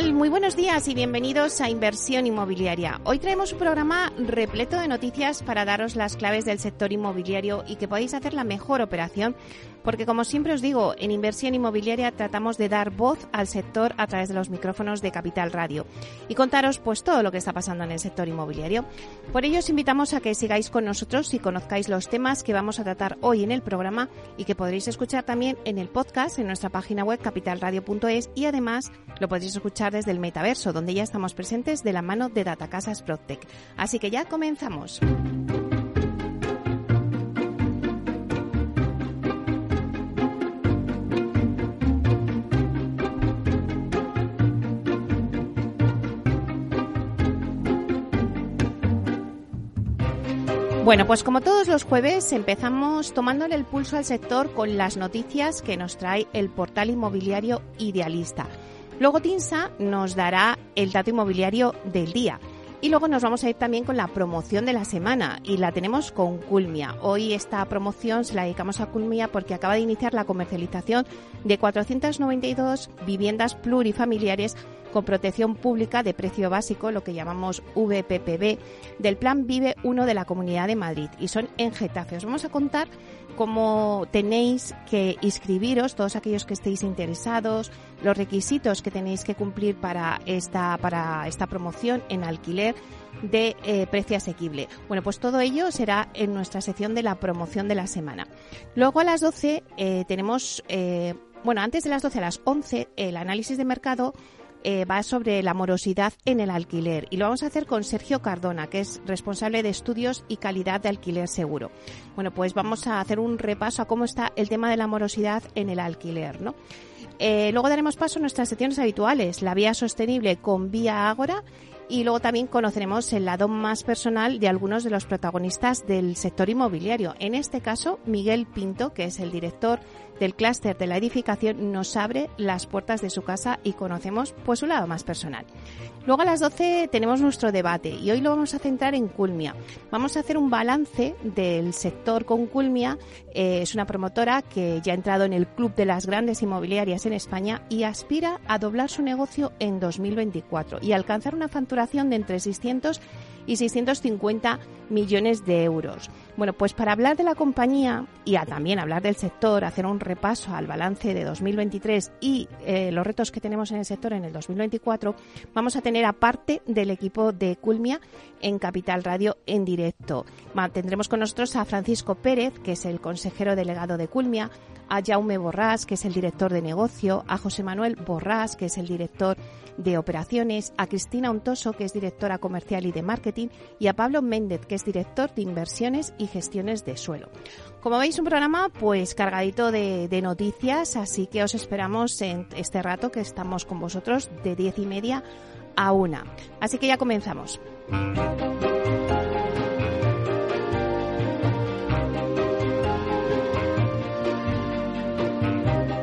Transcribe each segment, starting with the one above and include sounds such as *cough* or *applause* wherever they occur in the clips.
Tal? Muy buenos días y bienvenidos a Inversión Inmobiliaria. Hoy traemos un programa repleto de noticias para daros las claves del sector inmobiliario y que podáis hacer la mejor operación porque como siempre os digo, en inversión inmobiliaria tratamos de dar voz al sector a través de los micrófonos de Capital Radio y contaros pues todo lo que está pasando en el sector inmobiliario. Por ello os invitamos a que sigáis con nosotros y conozcáis los temas que vamos a tratar hoy en el programa y que podréis escuchar también en el podcast en nuestra página web capitalradio.es y además lo podréis escuchar desde el metaverso donde ya estamos presentes de la mano de Datacasas Protec. Así que ya comenzamos. Bueno, pues como todos los jueves empezamos tomándole el pulso al sector con las noticias que nos trae el portal inmobiliario Idealista. Luego Tinsa nos dará el dato inmobiliario del día. Y luego nos vamos a ir también con la promoción de la semana y la tenemos con Culmia. Hoy esta promoción se la dedicamos a Culmia porque acaba de iniciar la comercialización de 492 viviendas plurifamiliares con protección pública de precio básico, lo que llamamos VPPB, del Plan Vive 1 de la Comunidad de Madrid y son en Getafe. Os vamos a contar cómo tenéis que inscribiros, todos aquellos que estéis interesados, los requisitos que tenéis que cumplir para esta, para esta promoción en alquiler de eh, precio asequible. Bueno, pues todo ello será en nuestra sección de la promoción de la semana. Luego a las 12 eh, tenemos, eh, bueno, antes de las 12 a las 11, el análisis de mercado eh, va sobre la morosidad en el alquiler y lo vamos a hacer con Sergio Cardona, que es responsable de estudios y calidad de alquiler seguro. Bueno, pues vamos a hacer un repaso a cómo está el tema de la morosidad en el alquiler, ¿no? Eh, luego daremos paso a nuestras secciones habituales, la vía sostenible con Vía Ágora y luego también conoceremos el lado más personal de algunos de los protagonistas del sector inmobiliario. En este caso, Miguel Pinto, que es el director del clúster de la edificación, nos abre las puertas de su casa y conocemos pues su lado más personal. Luego a las 12 tenemos nuestro debate y hoy lo vamos a centrar en Culmia. Vamos a hacer un balance del sector con Culmia. Eh, es una promotora que ya ha entrado en el club de las grandes inmobiliarias en España y aspira a doblar su negocio en 2024 y alcanzar una facturación de entre 600 y 650 millones de euros. Bueno, pues para hablar de la compañía y también hablar del sector, hacer un repaso al balance de 2023 y eh, los retos que tenemos en el sector en el 2024, vamos a tener aparte del equipo de Culmia en Capital Radio en directo. Tendremos con nosotros a Francisco Pérez, que es el consejero delegado de Culmia, a Jaume Borrás, que es el director de negocio, a José Manuel Borrás, que es el director de operaciones, a Cristina Untoso, que es directora comercial y de marketing, y a Pablo Méndez, que es director de inversiones y gestiones de suelo. Como veis, un programa pues cargadito de, de noticias, así que os esperamos en este rato que estamos con vosotros de diez y media a una. Así que ya comenzamos.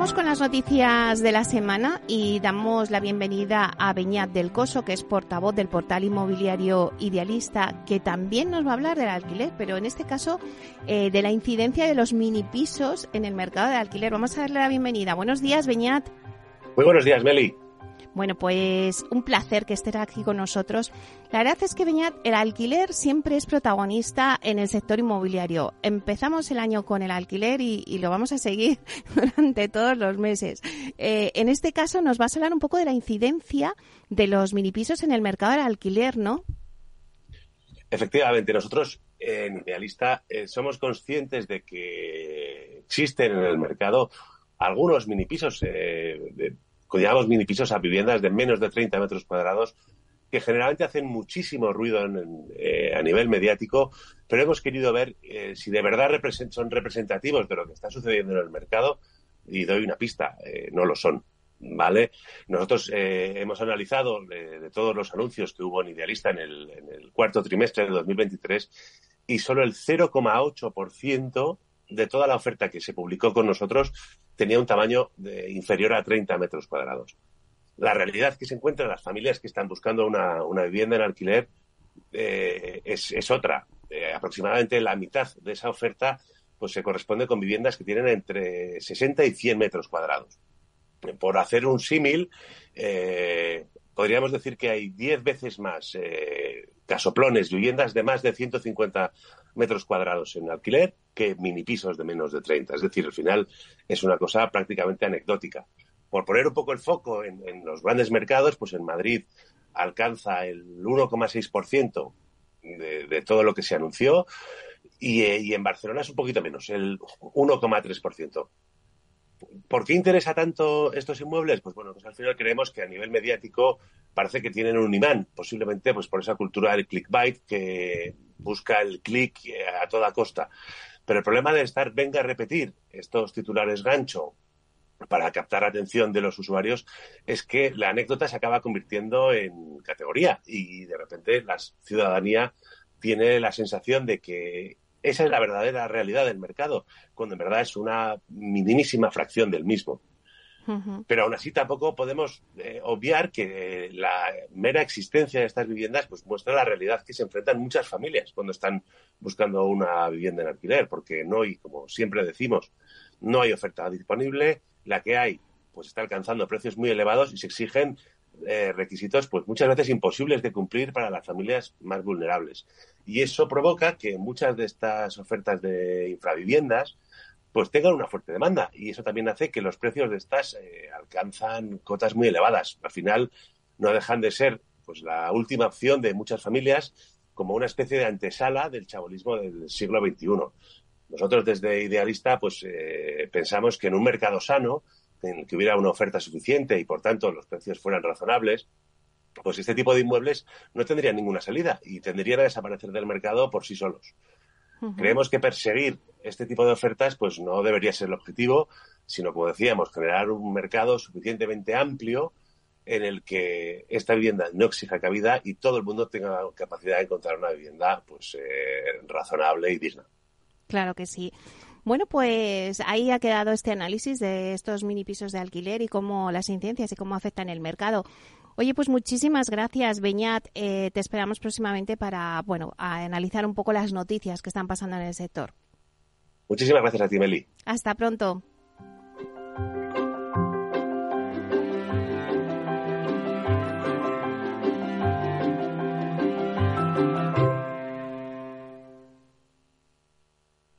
Vamos con las noticias de la semana y damos la bienvenida a Beñat del Coso, que es portavoz del portal inmobiliario Idealista, que también nos va a hablar del alquiler, pero en este caso eh, de la incidencia de los mini pisos en el mercado de alquiler. Vamos a darle la bienvenida. Buenos días, Beñat. Muy buenos días, Meli. Bueno, pues un placer que estés aquí con nosotros. La verdad es que, Beñat, el alquiler siempre es protagonista en el sector inmobiliario. Empezamos el año con el alquiler y, lo vamos a seguir *laughs* durante todos los meses. Eh, en este caso nos vas a hablar un poco de la incidencia de los minipisos en el mercado del alquiler, ¿no? Efectivamente, nosotros en Idealista eh, somos conscientes de que existen en el mercado algunos minipisos eh, llamamos mini pisos a viviendas de menos de 30 metros cuadrados que generalmente hacen muchísimo ruido eh, a nivel mediático, pero hemos querido ver eh, si de verdad son representativos de lo que está sucediendo en el mercado y doy una pista, eh, no lo son. ¿Vale? Nosotros hemos analizado de, todos los anuncios que hubo en Idealista en el, en el cuarto trimestre de 2023 y solo el 0,8% de toda la oferta que se publicó con nosotros tenía un tamaño de, inferior a 30 metros cuadrados. La realidad que se encuentra en las familias que están buscando una, vivienda en alquiler eh, es, otra. Eh, aproximadamente la mitad de esa oferta pues se corresponde con viviendas que tienen entre 60 y 100 metros cuadrados. Por hacer un símil, eh, podríamos decir que hay 10 veces más casoplones, viviendas de más de 150 metros cuadrados en alquiler que mini pisos de menos de 30. Es decir, al final es una cosa prácticamente anecdótica. Por poner un poco el foco en, los grandes mercados, pues en Madrid alcanza el 1,6% de, de todo lo que se anunció y, eh, y en Barcelona es un poquito menos, el 1,3%. ¿Por qué interesa tanto estos inmuebles? Pues bueno, pues al final creemos que a nivel mediático parece que tienen un imán, posiblemente pues por esa cultura del clickbait que busca el click a toda costa. Pero el problema de estar venga a repetir estos titulares gancho para captar atención de los usuarios es que la anécdota se acaba convirtiendo en categoría y de repente la ciudadanía tiene la sensación de que esa es la verdadera realidad del mercado, cuando en verdad es una minimísima fracción del mismo. Pero aún así tampoco podemos eh, obviar que la mera existencia de estas viviendas pues muestra la realidad que se enfrentan muchas familias cuando están buscando una vivienda en alquiler, porque no hay, como siempre decimos, no hay oferta disponible, la que hay pues está alcanzando precios muy elevados y se exigen eh, requisitos pues muchas veces imposibles de cumplir para las familias más vulnerables. Y eso provoca que muchas de estas ofertas de infraviviendas pues tengan una fuerte demanda y eso también hace que los precios de estas eh, alcanzan cotas muy elevadas. Al final no dejan de ser pues la última opción de muchas familias como una especie de antesala del chabolismo del siglo XXI. Nosotros desde Idealista pues eh, pensamos que en un mercado sano, en el que hubiera una oferta suficiente y por tanto los precios fueran razonables, pues este tipo de inmuebles no tendrían ninguna salida y tendrían a desaparecer del mercado por sí solos. Creemos que perseguir este tipo de ofertas pues no debería ser el objetivo, sino, como decíamos, generar un mercado suficientemente amplio en el que esta vivienda no exija cabida y todo el mundo tenga capacidad de encontrar una vivienda pues eh, razonable y digna. Claro que sí. Bueno, pues ahí ha quedado este análisis de estos mini pisos de alquiler y cómo las incidencias y cómo afectan el mercado. Oye, pues muchísimas gracias, Beñat. Eh, te esperamos próximamente para, bueno, analizar un poco las noticias que están pasando en el sector. Muchísimas gracias a ti, Meli. Hasta pronto.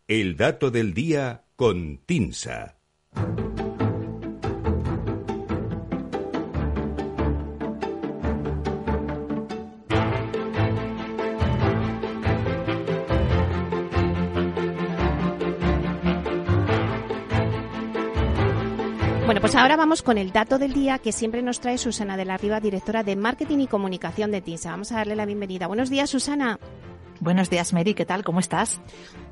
El dato del día con Tinsa. Bueno, pues ahora vamos con el dato del día que siempre nos trae Susana de la Riva, directora de Marketing y Comunicación de TINSA. Vamos a darle la bienvenida. Buenos días, Susana. Buenos días, Mary. ¿Qué tal? ¿Cómo estás?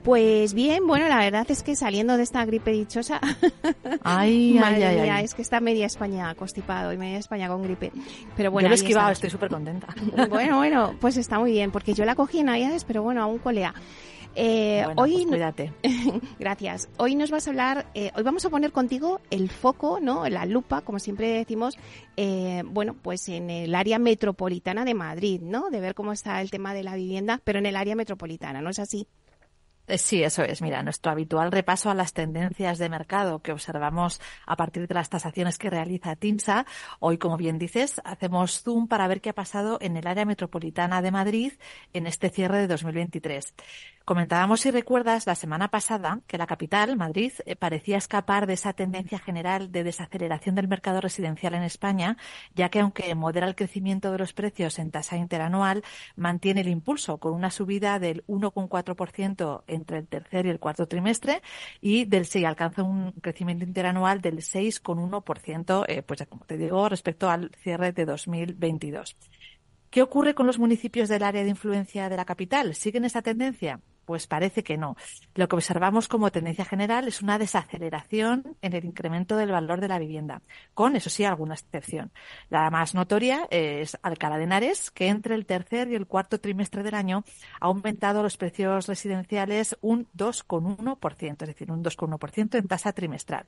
Pues bien, bueno, la verdad es que saliendo de esta gripe dichosa. *laughs* *laughs* Ay, ay, ay, ay, es que está media España constipado y media España con gripe. Pero bueno, yo lo he esquivado, estoy súper contenta. Bueno, *laughs* bueno, pues está muy bien, porque yo la cogí en Navidades, pero bueno, aún colea. Eh, hoy, pues cuídate. *laughs* gracias. Hoy nos vas a hablar, eh, hoy vamos a poner contigo el foco, ¿no? La lupa, como siempre decimos, eh, bueno, pues en el área metropolitana de Madrid, ¿no? De ver cómo está el tema de la vivienda, pero en el área metropolitana, ¿no es así? Eh, sí, eso es. Mira, nuestro habitual repaso a las tendencias de mercado que observamos a partir de las tasaciones que realiza TINSA. Hoy, como bien dices, hacemos zoom para ver qué ha pasado en el área metropolitana de Madrid en este cierre de 2023. Comentábamos, si recuerdas, la semana pasada que la capital, Madrid, eh, parecía escapar de esa tendencia general de desaceleración del mercado residencial en España, ya que aunque modera el crecimiento de los precios en tasa interanual, mantiene el impulso con una subida del 1,4% entre el tercer y el cuarto trimestre y del 6 alcanza un crecimiento interanual del 6,1%, eh, pues como te digo, respecto al cierre de 2022. ¿Qué ocurre con los municipios del área de influencia de la capital? ¿Siguen esa tendencia? Pues parece que no. Lo que observamos como tendencia general es una desaceleración en el incremento del valor de la vivienda, con, eso sí, alguna excepción. La más notoria es Alcalá de Henares, que entre el tercer y el cuarto trimestre del año ha aumentado los precios residenciales un 2,1%, es decir, un 2,1% en tasa trimestral.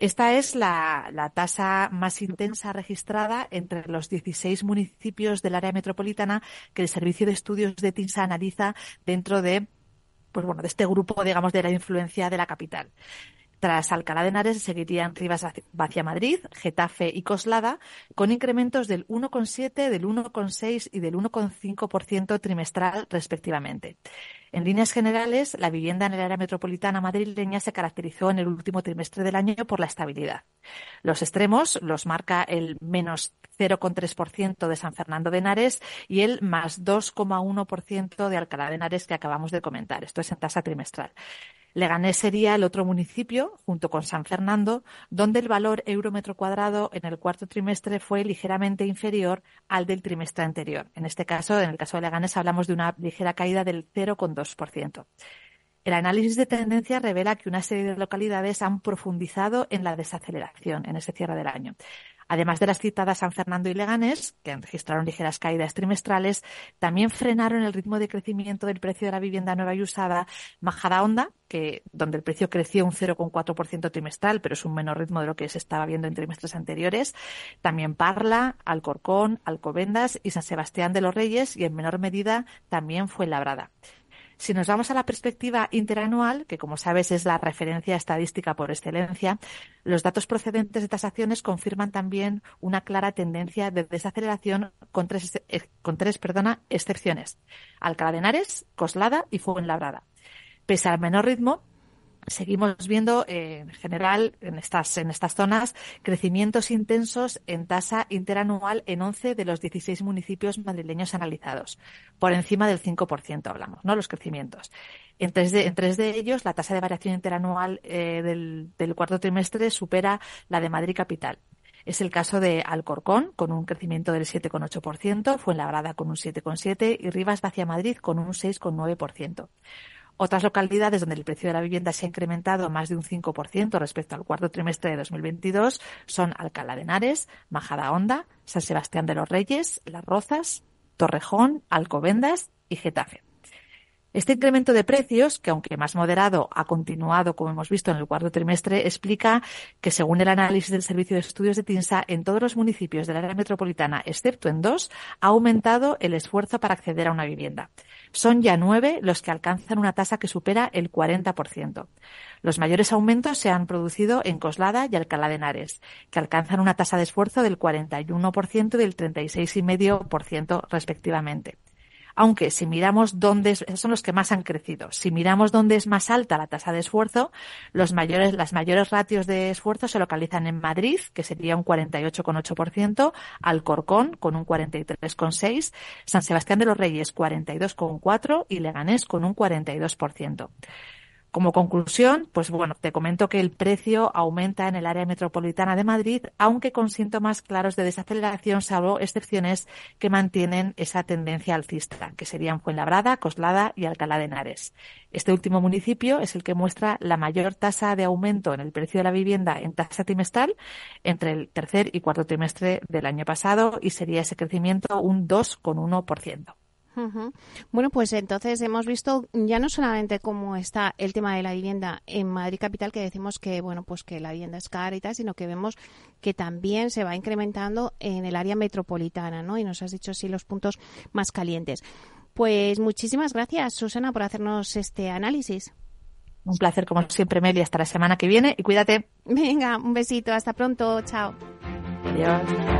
Esta es la, la, tasa más intensa registrada entre los 16 municipios del área metropolitana que el Servicio de Estudios de TINSA analiza dentro de pues bueno, de este grupo, digamos, de la influencia de la capital. Tras Alcalá de Henares seguirían Rivas Vacia Madrid, Getafe y Coslada, con incrementos del 1,7, del 1,6 y del 1,5% trimestral respectivamente. En líneas generales, la vivienda en el área metropolitana madrileña se caracterizó en el último trimestre del año por la estabilidad. Los extremos los marca el menos 0,3% de San Fernando de Henares y el más 2,1% de Alcalá de Henares que acabamos de comentar. Esto es en tasa trimestral. Leganés sería el otro municipio, junto con San Fernando, donde el valor euro metro cuadrado en el cuarto trimestre fue ligeramente inferior al del trimestre anterior. En este caso, en el caso de Leganés, hablamos de una ligera caída del 0,2%. El análisis de tendencia revela que una serie de localidades han profundizado en la desaceleración en ese cierre del año. Además de las citadas San Fernando y Leganés, que registraron ligeras caídas trimestrales, también frenaron el ritmo de crecimiento del precio de la vivienda nueva y usada Majadahonda, que, donde el precio creció un 0,4% trimestral, pero es un menor ritmo de lo que se estaba viendo en trimestres anteriores. También Parla, Alcorcón, Alcobendas y San Sebastián de los Reyes y en menor medida también fue Labrada. Si nos vamos a la perspectiva interanual, que como sabes es la referencia estadística por excelencia, los datos procedentes de tasaciones confirman también una clara tendencia de desaceleración con tres, eh, con tres perdona, excepciones. Alcalá de Henares, Coslada y Fuenlabrada. Pese al menor ritmo, seguimos viendo eh, en general en estas, en estas zonas crecimientos intensos en tasa interanual en 11 de los 16 municipios madrileños analizados. Por encima del 5% hablamos, ¿no? Los crecimientos. En tres de, ellos, la tasa de variación interanual eh, del, del cuarto trimestre supera la de Madrid capital. Es el caso de Alcorcón, con un crecimiento del 7,8%, Fuenlabrada con un 7,7% y Rivas Vacia Madrid con un 6,9%. Otras localidades donde el precio de la vivienda se ha incrementado más de un 5% respecto al cuarto trimestre de 2022 son Alcalá de Henares, Majadahonda, San Sebastián de los Reyes, Las Rozas, Torrejón, Alcobendas y Getafe. Este incremento de precios, que aunque más moderado ha continuado, como hemos visto en el cuarto trimestre, explica que, según el análisis del Servicio de Estudios de TINSA, en todos los municipios del área metropolitana, excepto en dos, ha aumentado el esfuerzo para acceder a una vivienda. Son ya nueve los que alcanzan una tasa que supera el 40%. Los mayores aumentos se han producido en Coslada y Alcalá de Henares, que alcanzan una tasa de esfuerzo del 41% y del 36,5% respectivamente aunque si miramos dónde son los que más han crecido. Si miramos dónde es más alta la tasa de esfuerzo, los mayores, las mayores ratios de esfuerzo se localizan en Madrid, que sería un 48,8%, Alcorcón con un 43,6%, San Sebastián de los Reyes 42,4% y Leganés con un 42%. Como conclusión, pues bueno, te comento que el precio aumenta en el área metropolitana de Madrid, aunque con síntomas claros de desaceleración, salvo excepciones que mantienen esa tendencia alcista, que serían Fuenlabrada, Coslada y Alcalá de Henares. Este último municipio es el que muestra la mayor tasa de aumento en el precio de la vivienda en tasa trimestral entre el tercer y cuarto trimestre del año pasado y sería ese crecimiento un 2,1%. Bueno, pues entonces hemos visto ya no solamente cómo está el tema de la vivienda en Madrid capital, que decimos que bueno, pues que la vivienda es cara y tal, sino que vemos que también se va incrementando en el área metropolitana, ¿no? Y nos has dicho sí los puntos más calientes. Pues muchísimas gracias, Susana, por hacernos este análisis. Un placer, como siempre, Meli. Hasta la semana que viene y cuídate. Venga, un besito. Hasta pronto. Chao. Adiós.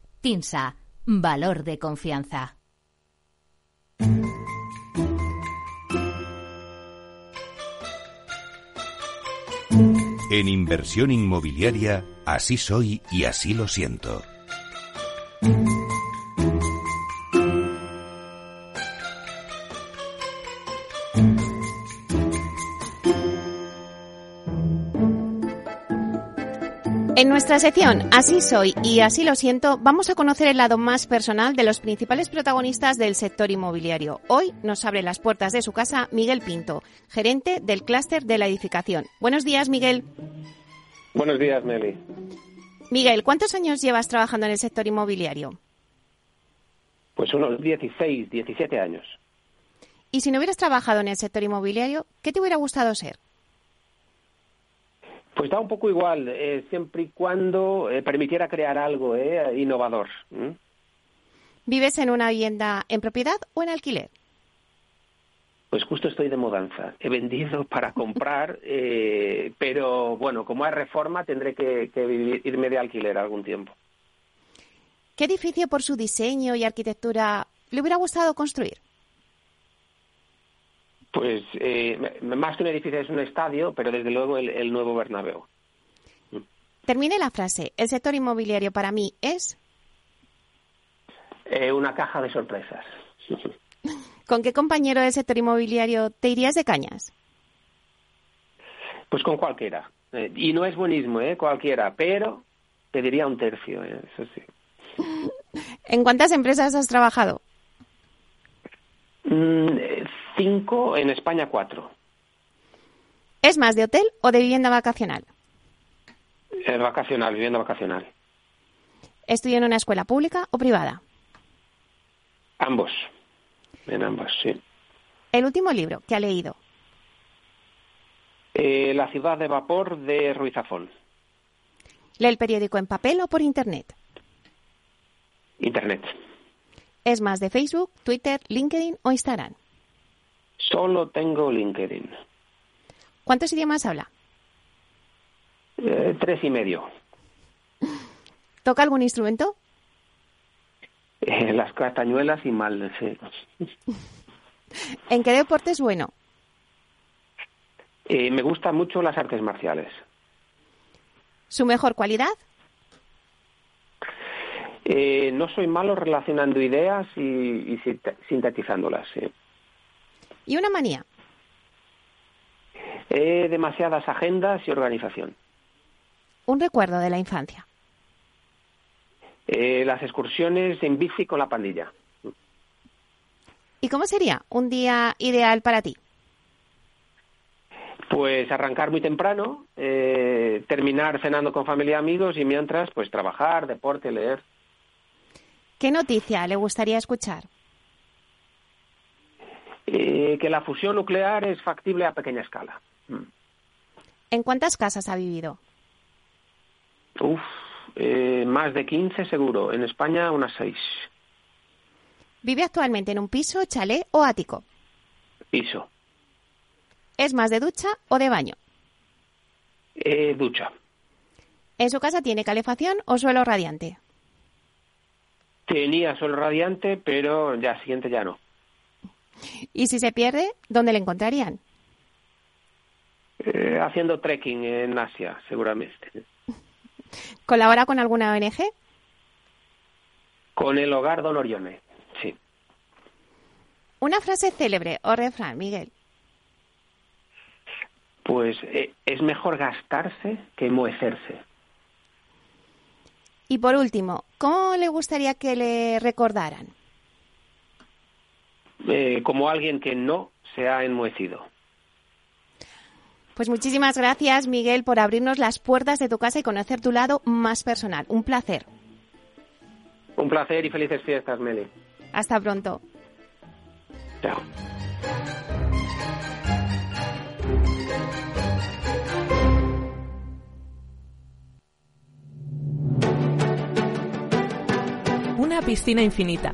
TINSA, valor de confianza. En inversión inmobiliaria, así soy y así lo siento. En nuestra sección Así soy y así lo siento, vamos a conocer el lado más personal de los principales protagonistas del sector inmobiliario. Hoy nos abre las puertas de su casa Miguel Pinto, gerente del clúster de la edificación. Buenos días, Miguel. Buenos días, Meli. Miguel, ¿cuántos años llevas trabajando en el sector inmobiliario? Pues unos 16, 17 años. Y si no hubieras trabajado en el sector inmobiliario, ¿qué te hubiera gustado ser? Pues da un poco igual, eh, siempre y cuando eh, permitiera crear algo eh, innovador. ¿Vives en una vivienda en propiedad o en alquiler? Pues justo estoy de mudanza. He vendido *laughs* para comprar, pero bueno, como hay reforma tendré que, que irme de alquiler algún tiempo. ¿Qué edificio por su diseño y arquitectura le hubiera gustado construir? Pues eh, más que un edificio es un estadio, pero desde luego el, nuevo Bernabéu. Termine la frase. El sector inmobiliario para mí es. Eh, una caja de sorpresas. ¿Con qué compañero del sector inmobiliario te irías de cañas? Pues con cualquiera. Eh, y no es buenismo, ¿eh? Cualquiera, pero te diría un tercio, ¿eh? eso sí. *laughs* ¿En cuántas empresas has trabajado? Mm, cinco, en España cuatro. ¿Es más de hotel o de vivienda vacacional? Es vacacional, vivienda vacacional. ¿Estudió en una escuela pública o privada? Ambos. En ambas, sí. ¿El último libro que ha leído? Eh, la ciudad de vapor de Ruiz Zafón. ¿Lee el periódico en papel o por Internet? Internet. ¿Es más de Facebook, Twitter, LinkedIn o Instagram? Solo tengo LinkedIn. ¿Cuántos idiomas habla? Eh, tres y medio. ¿Toca algún instrumento? Eh, las castañuelas y mal, sí. ¿En qué deporte es bueno? Eh, me gustan mucho las artes marciales. ¿Su mejor cualidad? no soy malo relacionando ideas y, y sintetizándolas. Sí. ¿Y una manía? Eh, demasiadas agendas y organización. Un recuerdo de la infancia. Eh, las excursiones en bici con la pandilla. ¿Y cómo sería un día ideal para ti? Pues arrancar muy temprano, eh, terminar cenando con familia y amigos y mientras, pues trabajar, deporte, leer. ¿Qué noticia le gustaría escuchar? Eh, que la fusión nuclear es factible a pequeña escala. Mm. ¿En cuántas casas ha vivido? Uf, eh, más de 15 seguro. En España unas 6. ¿Vive actualmente en un piso, chalet o ático? Piso. ¿Es más de ducha o de baño? Eh, ducha. ¿En su casa tiene calefacción o suelo radiante? Tenía sol radiante, pero ya siguiente ya no. ¿Y si se pierde, dónde le encontrarían? Eh, haciendo trekking en Asia, seguramente. *laughs* ¿Colabora con alguna ONG? Con el hogar Don Orione, sí. Una frase célebre o refrán, Miguel. Pues eh, es mejor gastarse que moecerse. Y por último, ¿cómo le gustaría que le recordaran? Eh, como alguien que no se ha enmohecido. Pues muchísimas gracias, Miguel, por abrirnos las puertas de tu casa y conocer tu lado más personal. Un placer. Un placer y felices fiestas, Meli. Hasta pronto. Chao. Una piscina infinita,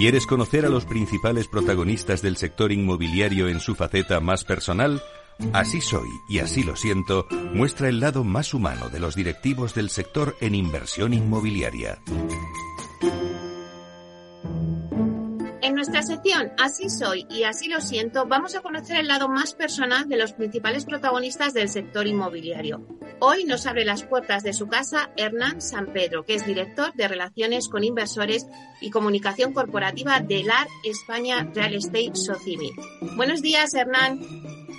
¿Quieres conocer a los principales protagonistas del sector inmobiliario en su faceta más personal? Así soy y así lo siento muestra el lado más humano de los directivos del sector en inversión inmobiliaria. En nuestra sección Así soy y así lo siento, vamos a conocer el lado más personal de los principales protagonistas del sector inmobiliario. Hoy nos abre las puertas de su casa Hernán San Pedro, que es director de Relaciones con Inversores y Comunicación Corporativa de LAR España Real Estate Socimi. Buenos días, Hernán.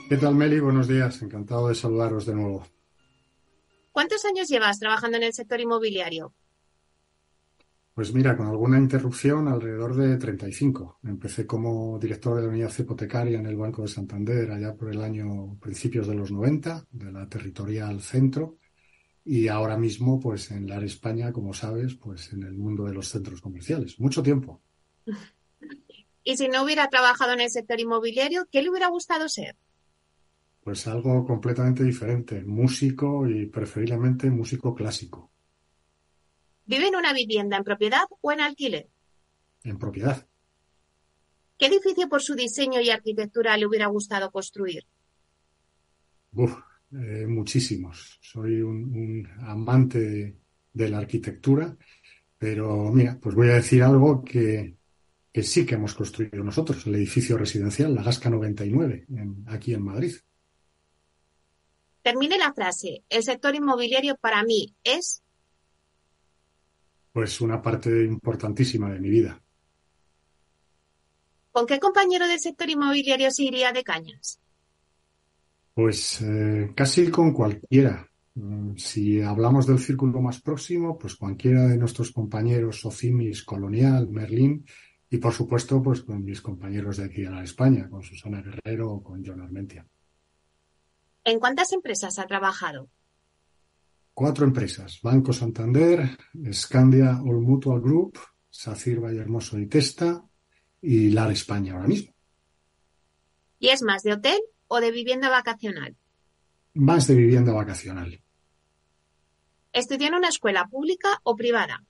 ¿Qué tal, Meli? Buenos días. Encantado de saludaros de nuevo. ¿Cuántos años llevas trabajando en el sector inmobiliario? Pues mira, con alguna interrupción, alrededor de 35. Empecé como director de la unidad hipotecaria en el Banco de Santander allá por el año principios de los 90, de la territorial centro, y ahora mismo, pues en LAR España, como sabes, pues en el mundo de los centros comerciales. Mucho tiempo. *laughs* Y si no hubiera trabajado en el sector inmobiliario, ¿qué le hubiera gustado ser? Pues algo completamente diferente, músico y preferiblemente músico clásico. ¿Vive en una vivienda en propiedad o en alquiler? En propiedad. ¿Qué edificio por su diseño y arquitectura le hubiera gustado construir? Uf, eh, muchísimos. Soy un, un amante de, de, la arquitectura, pero mira, pues voy a decir algo que, que sí que hemos construido nosotros, el edificio residencial, la Gasca 99, en, aquí en Madrid. Termine la frase. El sector inmobiliario para mí es pues una parte importantísima de mi vida. ¿Con qué compañero del sector inmobiliario se iría de cañas? Pues eh, casi con cualquiera. Mm, si hablamos del círculo más próximo, pues cualquiera de nuestros compañeros Socimis, Colonial, Merlín y por supuesto pues con mis compañeros de aquí de la España, con Susana Guerrero o con John Armentia. ¿En cuántas empresas ha trabajado? Cuatro empresas, Banco Santander, Scandia All Mutual Group, Sacir Vallehermoso y Testa y LAR España ahora mismo. ¿Y es más de hotel o de vivienda vacacional? Más de vivienda vacacional. ¿Estudió en una escuela pública o privada?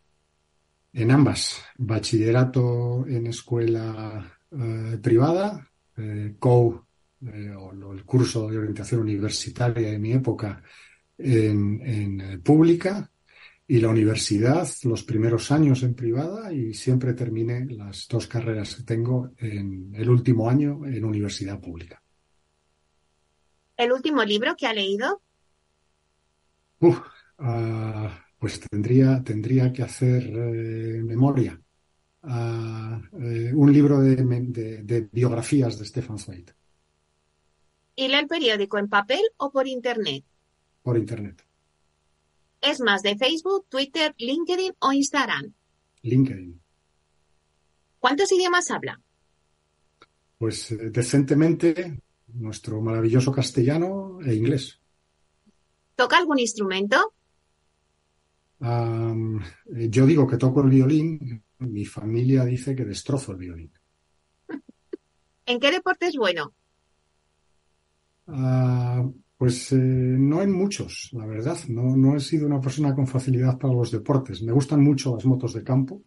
En ambas. Bachillerato en escuela eh, privada, eh, COU, eh, o el curso de orientación universitaria de mi época, en, en, pública y la universidad, los primeros años en privada y siempre terminé las dos carreras que tengo en el último año en universidad pública. ¿El último libro que ha leído? Uf, uh, pues tendría, tendría que hacer eh, memoria. Uh, eh, un libro de, de, de, biografías de Stefan Zweig. ¿Y lee el periódico en papel o por internet? Por Internet. ¿Es más de Facebook, Twitter, LinkedIn o Instagram? LinkedIn. ¿Cuántos idiomas habla? Pues eh, decentemente nuestro maravilloso castellano e inglés. ¿Toca algún instrumento? Um, yo digo que toco el violín, mi familia dice que destrozo el violín. *laughs* ¿En qué deporte es bueno? Ah, pues eh, no en muchos, la verdad. No, no he sido una persona con facilidad para los deportes. Me gustan mucho las motos de campo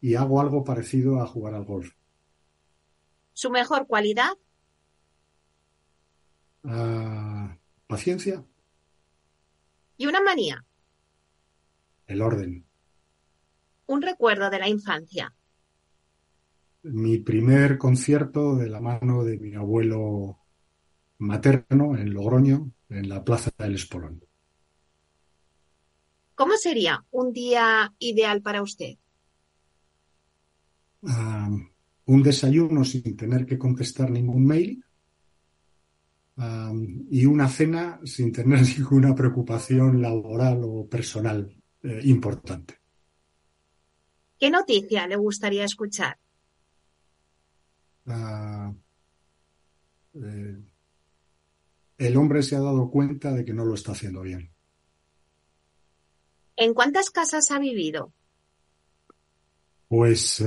y hago algo parecido a jugar al golf. ¿Su mejor cualidad? Ah, paciencia. ¿Y una manía? El orden. Un recuerdo de la infancia. Mi primer concierto de la mano de mi abuelo materno en Logroño, en la Plaza del Espolón. ¿Cómo sería un día ideal para usted? Ah, un desayuno sin tener que contestar ningún mail ah, y una cena sin tener *laughs* ninguna preocupación laboral o personal eh, importante. ¿Qué noticia le gustaría escuchar? Eh, el hombre se ha dado cuenta de que no lo está haciendo bien. ¿En cuántas casas ha vivido? Pues eh,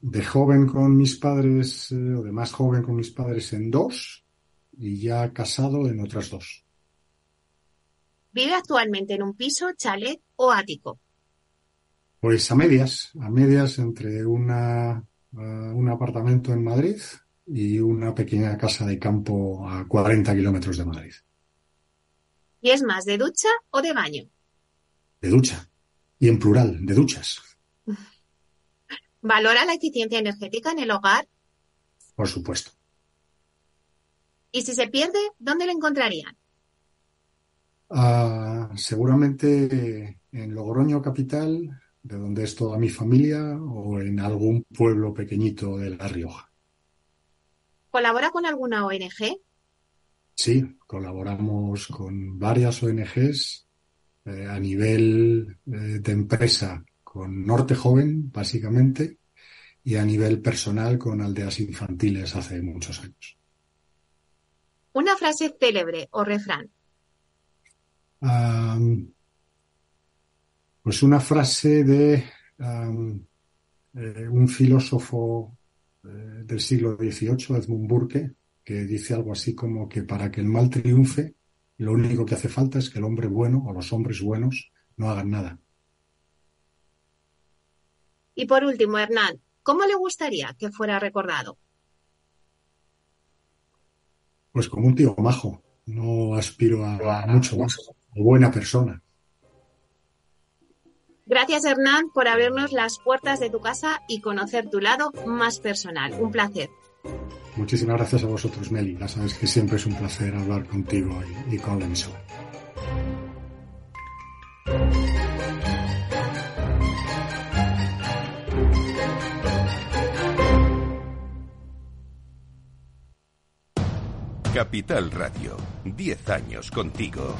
de joven con mis padres, eh, o de más joven con mis padres en dos, y ya casado en otras dos. ¿Vive actualmente en un piso, chalet o ático? Pues a medias, a medias entre una, uh, un apartamento en Madrid y una pequeña casa de campo a 40 kilómetros de Madrid. ¿Y es más de ducha o de baño? De ducha. Y en plural, de duchas. ¿Valora la eficiencia energética en el hogar? Por supuesto. ¿Y si se pierde, dónde lo encontrarían? Uh, seguramente en Logroño capital, de donde es toda mi familia, o en algún pueblo pequeñito de La Rioja. ¿Colabora con alguna ONG? Sí, colaboramos con varias ONGs eh, a nivel eh, de empresa con Norte Joven, básicamente, y a nivel personal con aldeas infantiles hace muchos años. Una frase célebre o refrán. Um, pues una frase de um, eh, un filósofo del siglo XVIII, Edmund Burke, que dice algo así como que para que el mal triunfe, lo único que hace falta es que el hombre bueno o los hombres buenos no hagan nada. Y por último, Hernán, ¿cómo le gustaría que fuera recordado? Pues como un tío majo. No aspiro a, a mucho más. A buena persona. Gracias, Hernán, por abrirnos las puertas de tu casa y conocer tu lado más personal. Un placer. Muchísimas gracias a vosotros, Meli. Ya sabes que siempre es un placer hablar contigo y, y con la emisora. Capital Radio, 10 años contigo.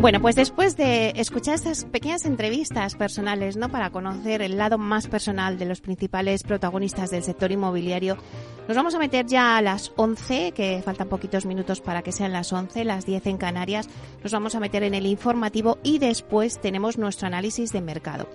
Bueno, pues después de escuchar estas pequeñas entrevistas personales, ¿no? Para conocer el lado más personal de los principales protagonistas del sector inmobiliario, nos vamos a meter ya a las 11, que faltan poquitos minutos para que sean las 11, las 10 en Canarias. Nos vamos a meter en el informativo y después tenemos nuestro análisis de mercado.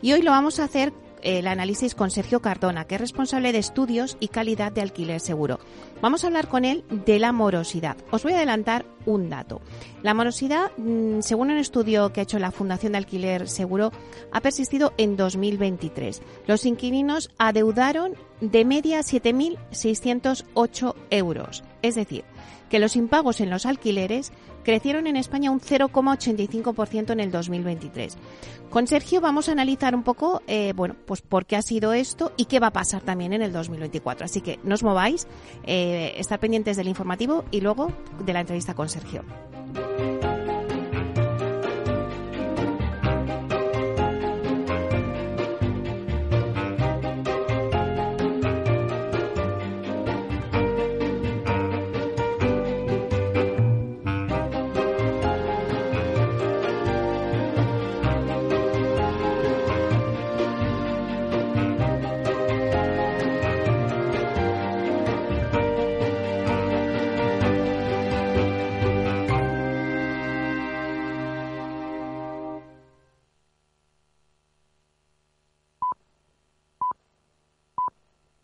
Y hoy lo vamos a hacer el análisis con Sergio Cardona, que es responsable de estudios y calidad de alquiler seguro. Vamos a hablar con él de la morosidad. Os voy a adelantar un dato. La morosidad, mm, según un estudio que ha hecho la Fundación de Alquiler Seguro, ha persistido en 2023. Los inquilinos adeudaron de media 7.608 euros. Es decir, que los impagos en los alquileres crecieron en España un 0,85% en el 2023. Con Sergio vamos a analizar un poco, eh, bueno, pues por qué ha sido esto y qué va a pasar también en el 2024. Así que no os mováis, eh, estar pendientes del informativo y luego de la entrevista con Sergio.